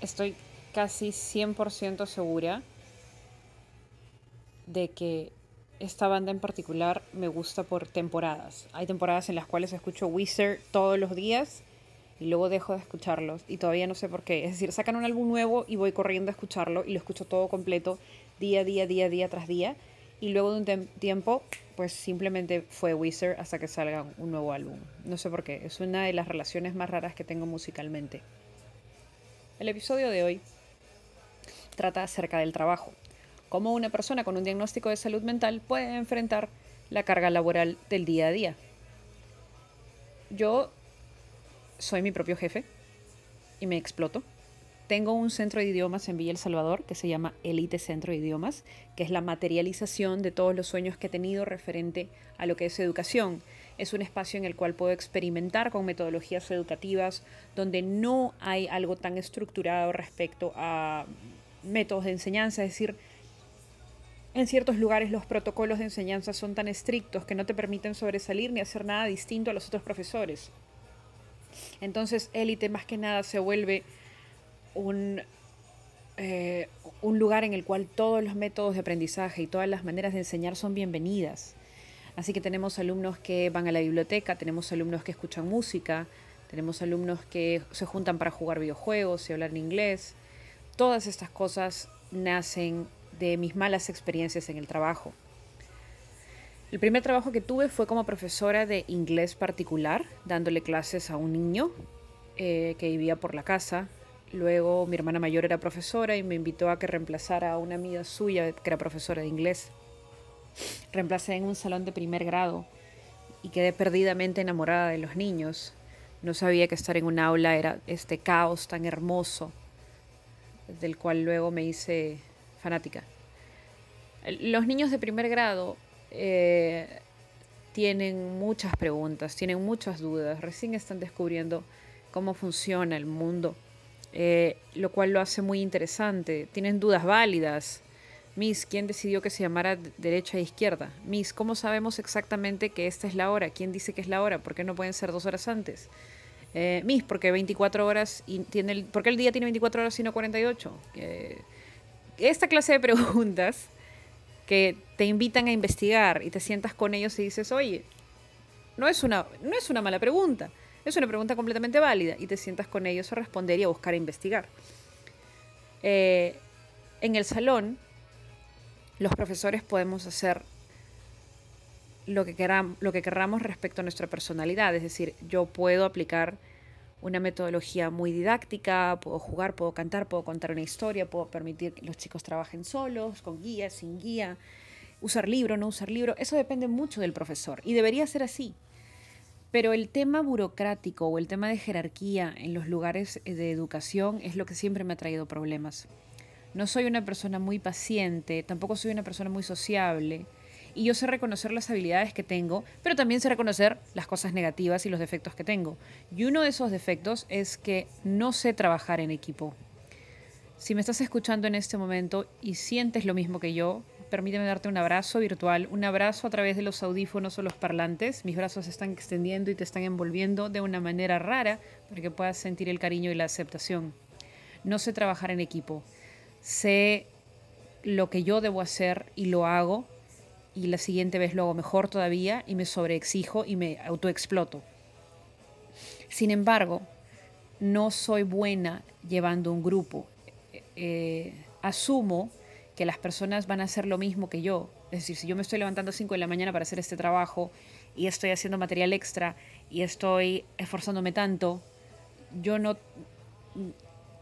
estoy casi 100% segura de que esta banda en particular me gusta por temporadas. Hay temporadas en las cuales escucho Wizard todos los días y luego dejo de escucharlos y todavía no sé por qué. Es decir, sacan un álbum nuevo y voy corriendo a escucharlo y lo escucho todo completo día, día, día, día tras día. Y luego de un tiempo, pues simplemente fue Wizard hasta que salga un nuevo álbum. No sé por qué, es una de las relaciones más raras que tengo musicalmente. El episodio de hoy trata acerca del trabajo. Cómo una persona con un diagnóstico de salud mental puede enfrentar la carga laboral del día a día. Yo soy mi propio jefe y me exploto. Tengo un centro de idiomas en Villa El Salvador que se llama Elite Centro de Idiomas, que es la materialización de todos los sueños que he tenido referente a lo que es educación. Es un espacio en el cual puedo experimentar con metodologías educativas donde no hay algo tan estructurado respecto a métodos de enseñanza, es decir, en ciertos lugares los protocolos de enseñanza son tan estrictos que no te permiten sobresalir ni hacer nada distinto a los otros profesores. Entonces, élite más que nada se vuelve un, eh, un lugar en el cual todos los métodos de aprendizaje y todas las maneras de enseñar son bienvenidas. Así que tenemos alumnos que van a la biblioteca, tenemos alumnos que escuchan música, tenemos alumnos que se juntan para jugar videojuegos y hablar en inglés. Todas estas cosas nacen de mis malas experiencias en el trabajo. El primer trabajo que tuve fue como profesora de inglés particular, dándole clases a un niño eh, que vivía por la casa. Luego mi hermana mayor era profesora y me invitó a que reemplazara a una amiga suya que era profesora de inglés. Reemplacé en un salón de primer grado y quedé perdidamente enamorada de los niños. No sabía que estar en un aula era este caos tan hermoso, del cual luego me hice fanática. Los niños de primer grado eh, tienen muchas preguntas, tienen muchas dudas, recién están descubriendo cómo funciona el mundo, eh, lo cual lo hace muy interesante. Tienen dudas válidas. Miss, ¿quién decidió que se llamara derecha e izquierda? Miss, ¿cómo sabemos exactamente que esta es la hora? ¿Quién dice que es la hora? ¿Por qué no pueden ser dos horas antes? Eh, Miss, porque 24 horas y tiene el, ¿por qué el día tiene 24 horas y no 48? esta clase de preguntas que te invitan a investigar y te sientas con ellos y dices, oye, no es una, no es una mala pregunta, es una pregunta completamente válida y te sientas con ellos a responder y a buscar a investigar. Eh, en el salón, los profesores podemos hacer lo que, queramos, lo que querramos respecto a nuestra personalidad, es decir, yo puedo aplicar una metodología muy didáctica, puedo jugar, puedo cantar, puedo contar una historia, puedo permitir que los chicos trabajen solos, con guía, sin guía, usar libro, no usar libro, eso depende mucho del profesor y debería ser así. Pero el tema burocrático o el tema de jerarquía en los lugares de educación es lo que siempre me ha traído problemas. No soy una persona muy paciente, tampoco soy una persona muy sociable y yo sé reconocer las habilidades que tengo, pero también sé reconocer las cosas negativas y los defectos que tengo. Y uno de esos defectos es que no sé trabajar en equipo. Si me estás escuchando en este momento y sientes lo mismo que yo, permíteme darte un abrazo virtual, un abrazo a través de los audífonos o los parlantes. Mis brazos se están extendiendo y te están envolviendo de una manera rara para que puedas sentir el cariño y la aceptación. No sé trabajar en equipo. Sé lo que yo debo hacer y lo hago y la siguiente vez lo hago mejor todavía y me sobreexijo y me autoexploto. Sin embargo, no soy buena llevando un grupo. Eh, asumo que las personas van a hacer lo mismo que yo. Es decir, si yo me estoy levantando a 5 de la mañana para hacer este trabajo y estoy haciendo material extra y estoy esforzándome tanto, yo no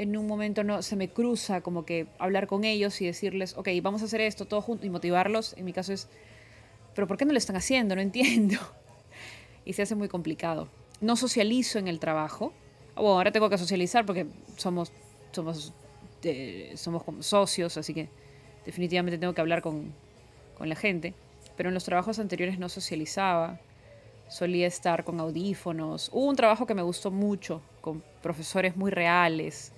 en un momento no se me cruza como que hablar con ellos y decirles, ok, vamos a hacer esto todo junto y motivarlos. En mi caso es, pero ¿por qué no lo están haciendo? No entiendo. Y se hace muy complicado. No socializo en el trabajo. Bueno, ahora tengo que socializar porque somos, somos, eh, somos socios, así que definitivamente tengo que hablar con, con la gente. Pero en los trabajos anteriores no socializaba. Solía estar con audífonos. Hubo un trabajo que me gustó mucho, con profesores muy reales,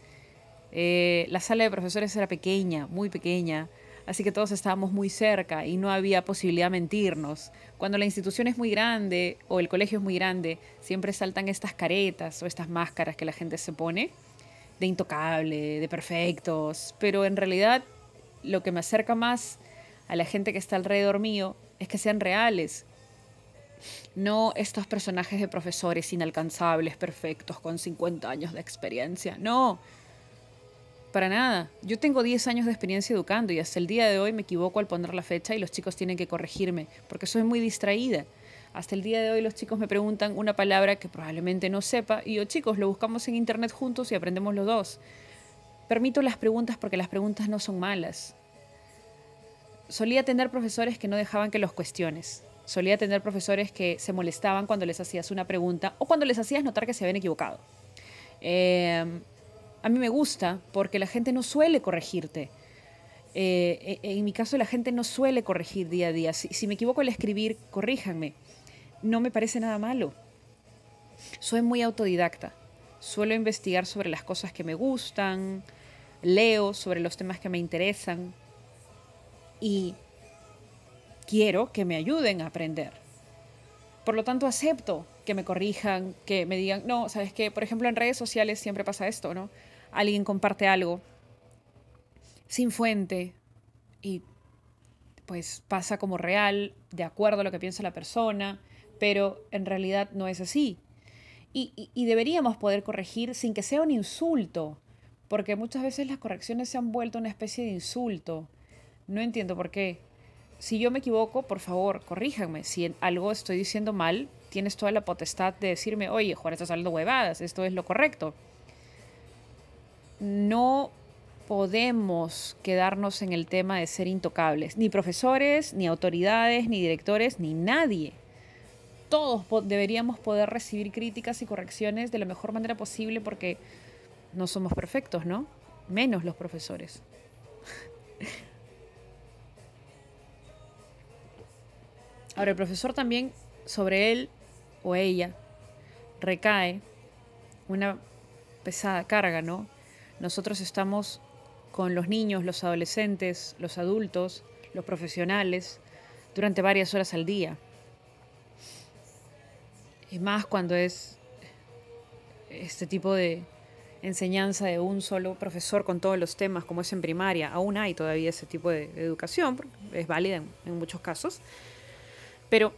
eh, la sala de profesores era pequeña, muy pequeña, así que todos estábamos muy cerca y no había posibilidad de mentirnos. Cuando la institución es muy grande o el colegio es muy grande, siempre saltan estas caretas o estas máscaras que la gente se pone de intocable, de perfectos, pero en realidad lo que me acerca más a la gente que está alrededor mío es que sean reales. No estos personajes de profesores inalcanzables, perfectos, con 50 años de experiencia. No, para nada. Yo tengo 10 años de experiencia educando y hasta el día de hoy me equivoco al poner la fecha y los chicos tienen que corregirme porque soy muy distraída. Hasta el día de hoy los chicos me preguntan una palabra que probablemente no sepa y yo, chicos, lo buscamos en internet juntos y aprendemos los dos. Permito las preguntas porque las preguntas no son malas. Solía tener profesores que no dejaban que los cuestiones. Solía tener profesores que se molestaban cuando les hacías una pregunta o cuando les hacías notar que se habían equivocado. Eh, a mí me gusta porque la gente no suele corregirte. Eh, e, en mi caso, la gente no suele corregir día a día. Si, si me equivoco al escribir, corríjanme no me parece nada malo. Soy muy autodidacta. Suelo investigar sobre las cosas que me gustan, leo sobre los temas que me interesan y quiero que me ayuden a aprender. Por lo tanto, acepto que me corrijan, que me digan, no, sabes que, por ejemplo, en redes sociales siempre pasa esto, ¿no? Alguien comparte algo sin fuente y pues pasa como real, de acuerdo a lo que piensa la persona, pero en realidad no es así. Y, deberíamos poder corregir sin que sea un insulto, porque muchas veces las correcciones se han vuelto una especie de insulto. No entiendo por qué. Si yo me equivoco, por favor, corríjanme. Si en algo estoy diciendo mal, tienes toda la potestad de decirme, oye, Juan, estás hablando huevadas, esto es lo correcto. No podemos quedarnos en el tema de ser intocables, ni profesores, ni autoridades, ni directores, ni nadie todos deberíamos poder recibir críticas y correcciones de la mejor manera posible porque no somos perfectos, ¿no? Menos los profesores. Ahora, el profesor también, sobre él o ella, recae una pesada carga, ¿no? Nosotros estamos con los niños, los adolescentes, los adultos, los profesionales, durante varias horas al día. Y más cuando es este tipo de enseñanza de un solo profesor con todos los temas, como es en primaria. Aún hay todavía ese tipo de educación, es válida en, muchos casos. Pero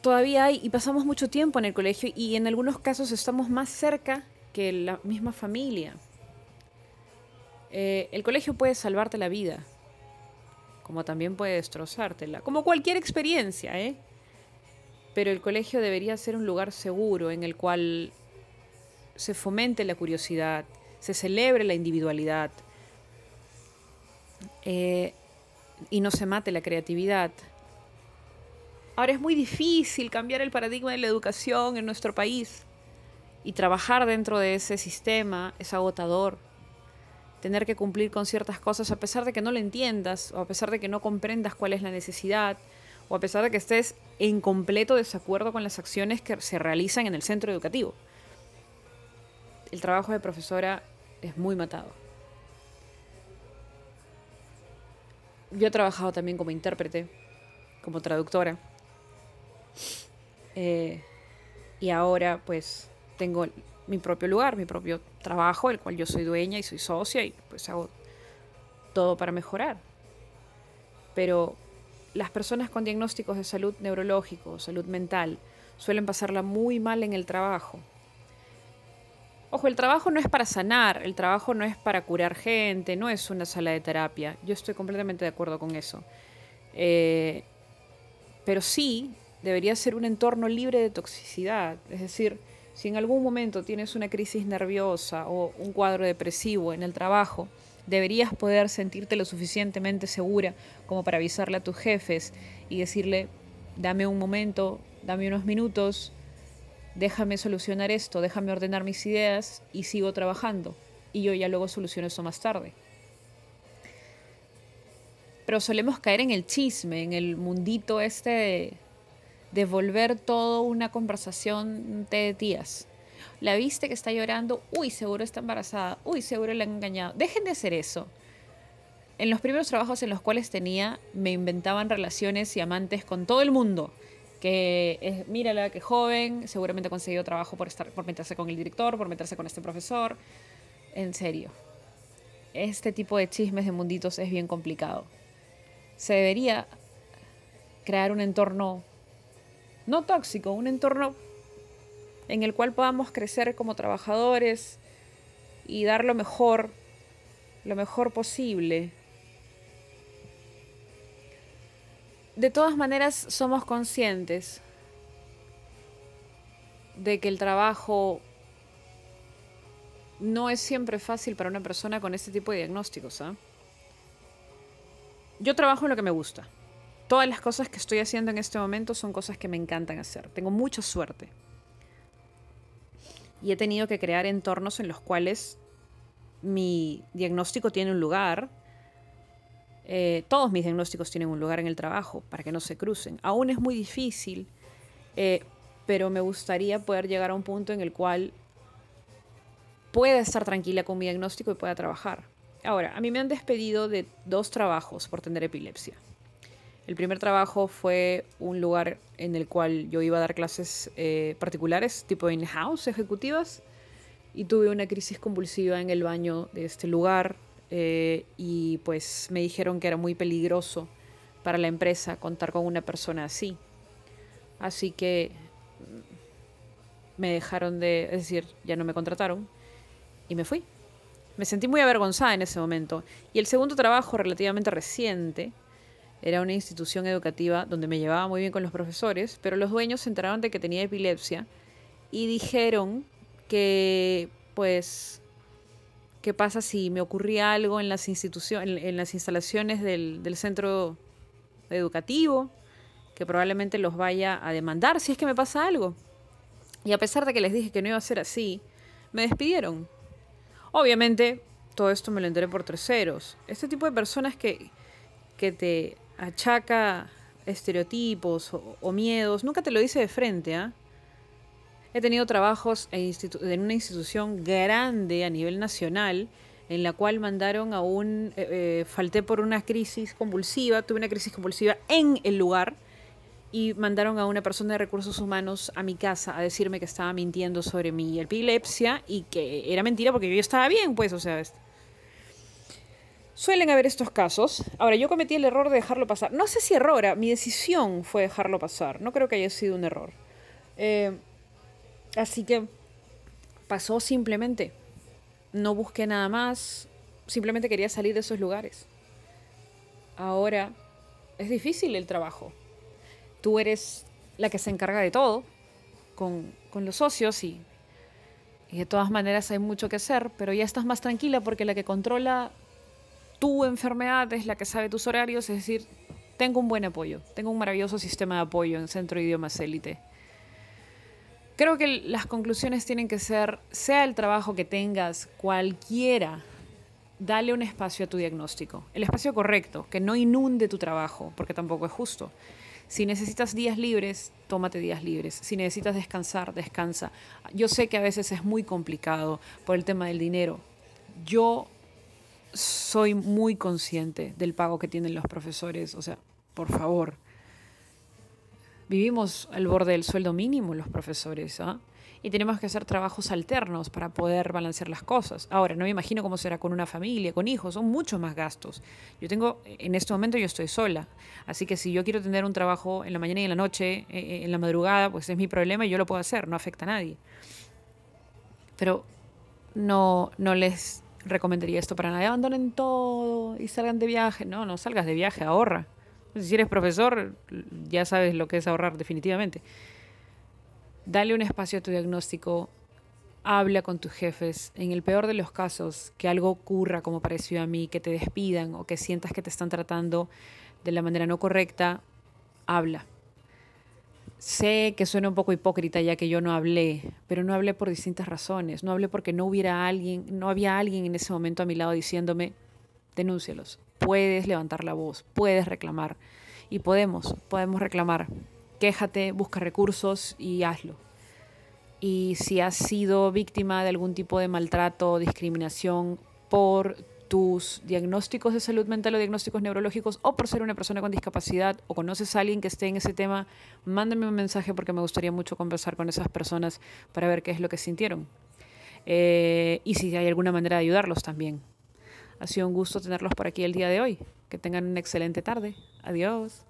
todavía hay, y pasamos mucho tiempo en el colegio, y en algunos casos estamos más cerca que la misma familia. Eh, el colegio puede salvarte la vida, como también puede destrozártela, como cualquier experiencia, ¿eh? pero el colegio debería ser un lugar seguro en el cual se fomente la curiosidad, se celebre la individualidad eh, y no se mate la creatividad. Ahora es muy difícil cambiar el paradigma de la educación en nuestro país y trabajar dentro de ese sistema es agotador. Tener que cumplir con ciertas cosas a pesar de que no lo entiendas o a pesar de que no comprendas cuál es la necesidad o a pesar de que estés en completo desacuerdo con las acciones que se realizan en el centro educativo. El trabajo de profesora es muy matado. Yo he trabajado también como intérprete, como traductora. Eh, y ahora pues tengo mi propio lugar, mi propio trabajo, el cual yo soy dueña y soy socia y pues hago todo para mejorar. Pero las personas con diagnósticos de salud neurológico, salud mental, suelen pasarla muy mal en el trabajo. Ojo, el trabajo no es para sanar, el trabajo no es para curar gente, no es una sala de terapia. Yo estoy completamente de acuerdo con eso. Eh, pero sí debería ser un entorno libre de toxicidad. Es decir, si en algún momento tienes una crisis nerviosa o un cuadro depresivo en el trabajo, deberías poder sentirte lo suficientemente segura como para avisarle a tus jefes y decirle, dame un momento, dame unos minutos, déjame solucionar esto, déjame ordenar mis ideas y sigo trabajando. Y yo ya luego soluciono eso más tarde. Pero solemos caer en el chisme, en el mundito este de, volver todo una conversación de tías la viste que está llorando, uy, seguro está embarazada, uy, seguro le han engañado. Dejen de hacer eso. En los primeros trabajos en los cuales tenía, me inventaban relaciones y amantes con todo el mundo. Que es, mírala, que joven, seguramente ha conseguido trabajo por, estar, por meterse con el director, por meterse con este profesor. en serio, este tipo de chismes de munditos es bien complicado. Se debería crear un entorno no tóxico, un entorno en el cual podamos crecer como trabajadores y dar lo mejor, lo mejor posible. De todas maneras, somos conscientes de que el trabajo no es siempre fácil para una persona con este tipo de diagnósticos. ¿ah? Yo trabajo en lo que me gusta. Todas las cosas que estoy haciendo en este momento son cosas que me encantan hacer. Tengo mucha suerte. Y he tenido que crear entornos en los cuales mi diagnóstico tiene un lugar. Eh, todos mis diagnósticos tienen un lugar en el trabajo para que no se crucen. Aún es muy difícil, eh, pero me gustaría poder llegar a un punto en el cual pueda estar tranquila con mi diagnóstico y pueda trabajar. Ahora, a mí me han despedido de dos trabajos por tener epilepsia. El primer trabajo fue un lugar en el cual yo iba a dar clases eh, particulares, tipo in-house, ejecutivas, y tuve una crisis convulsiva en el baño de este lugar eh, y pues me dijeron que era muy peligroso para la empresa contar con una persona así. Así que me dejaron de, es decir, ya no me contrataron y me fui. Me sentí muy avergonzada en ese momento. Y el segundo trabajo, relativamente reciente, era una institución educativa donde me llevaba muy bien con los profesores, pero los dueños se enteraron de que tenía epilepsia y dijeron que, pues, ¿qué pasa si me ocurría algo en las, instituciones, en, las instalaciones del, del centro educativo? Que probablemente los vaya a demandar si es que me pasa algo. Y a pesar de que les dije que no iba a ser así, me despidieron. Obviamente, todo esto me lo enteré por terceros. Este tipo de personas que, que te achaca estereotipos o, miedos, nunca te lo dice de frente. ¿ah? He tenido trabajos en, una institución grande a nivel nacional en la cual mandaron a un, eh, eh, falté por una crisis convulsiva, tuve una crisis convulsiva en el lugar y mandaron a una persona de recursos humanos a mi casa a decirme que estaba mintiendo sobre mi epilepsia y que era mentira porque yo estaba bien, pues, o sea, suelen haber estos casos. Ahora, yo cometí el error de dejarlo pasar. No sé si error, ah, mi decisión fue dejarlo pasar. No creo que haya sido un error. Eh, así que pasó simplemente. No busqué nada más. Simplemente quería salir de esos lugares. Ahora es difícil el trabajo tú eres la que se encarga de todo con, los socios y, y, de todas maneras hay mucho que hacer, pero ya estás más tranquila porque la que controla tu enfermedad es la que sabe tus horarios, es decir, tengo un buen apoyo, tengo un maravilloso sistema de apoyo en Centro de Idiomas Élite. Creo que las conclusiones tienen que ser, sea el trabajo que tengas, cualquiera, dale un espacio a tu diagnóstico, el espacio correcto, que no inunde tu trabajo, porque tampoco es justo. Si necesitas días libres, tómate días libres. Si necesitas descansar, descansa. Yo sé que a veces es muy complicado por el tema del dinero. Yo soy muy consciente del pago que tienen los profesores. O sea, por favor. Vivimos al borde del sueldo mínimo los profesores. ¿ah? y tenemos que hacer trabajos alternos para poder balancear las cosas. Ahora, no me imagino cómo será con una familia, con hijos, son muchos más gastos. Yo tengo, en este momento yo estoy sola, así que si yo quiero tener un trabajo en la mañana y en la noche, eh, eh, en la madrugada, pues es mi problema y yo lo puedo hacer, no afecta a nadie. Pero no, no les recomendaría esto para nadie. Abandonen todo y salgan de viaje. No, no salgas de viaje, ahorra. Si eres profesor, ya sabes lo que es ahorrar definitivamente. Dale un espacio a tu diagnóstico, habla con tus jefes. En el peor de los casos, que algo ocurra como pareció a mí, que te despidan o que sientas que te están tratando de la manera no correcta, habla. Sé que suena un poco hipócrita ya que yo no hablé, pero no hablé por distintas razones. No hablé porque no hubiera alguien, no había alguien en ese momento a mi lado diciéndome, denúncialos. Puedes levantar la voz, puedes reclamar. Y podemos, podemos reclamar quéjate, busca recursos y hazlo. Y si has sido víctima de algún tipo de maltrato o discriminación por tus diagnósticos de salud mental o diagnósticos neurológicos o por ser una persona con discapacidad o conoces a alguien que esté en ese tema, mándame un mensaje porque me gustaría mucho conversar con esas personas para ver qué es lo que sintieron. eh, y si hay alguna manera de ayudarlos también. Ha sido un gusto tenerlos por aquí el día de hoy. Que tengan una excelente tarde. Adiós.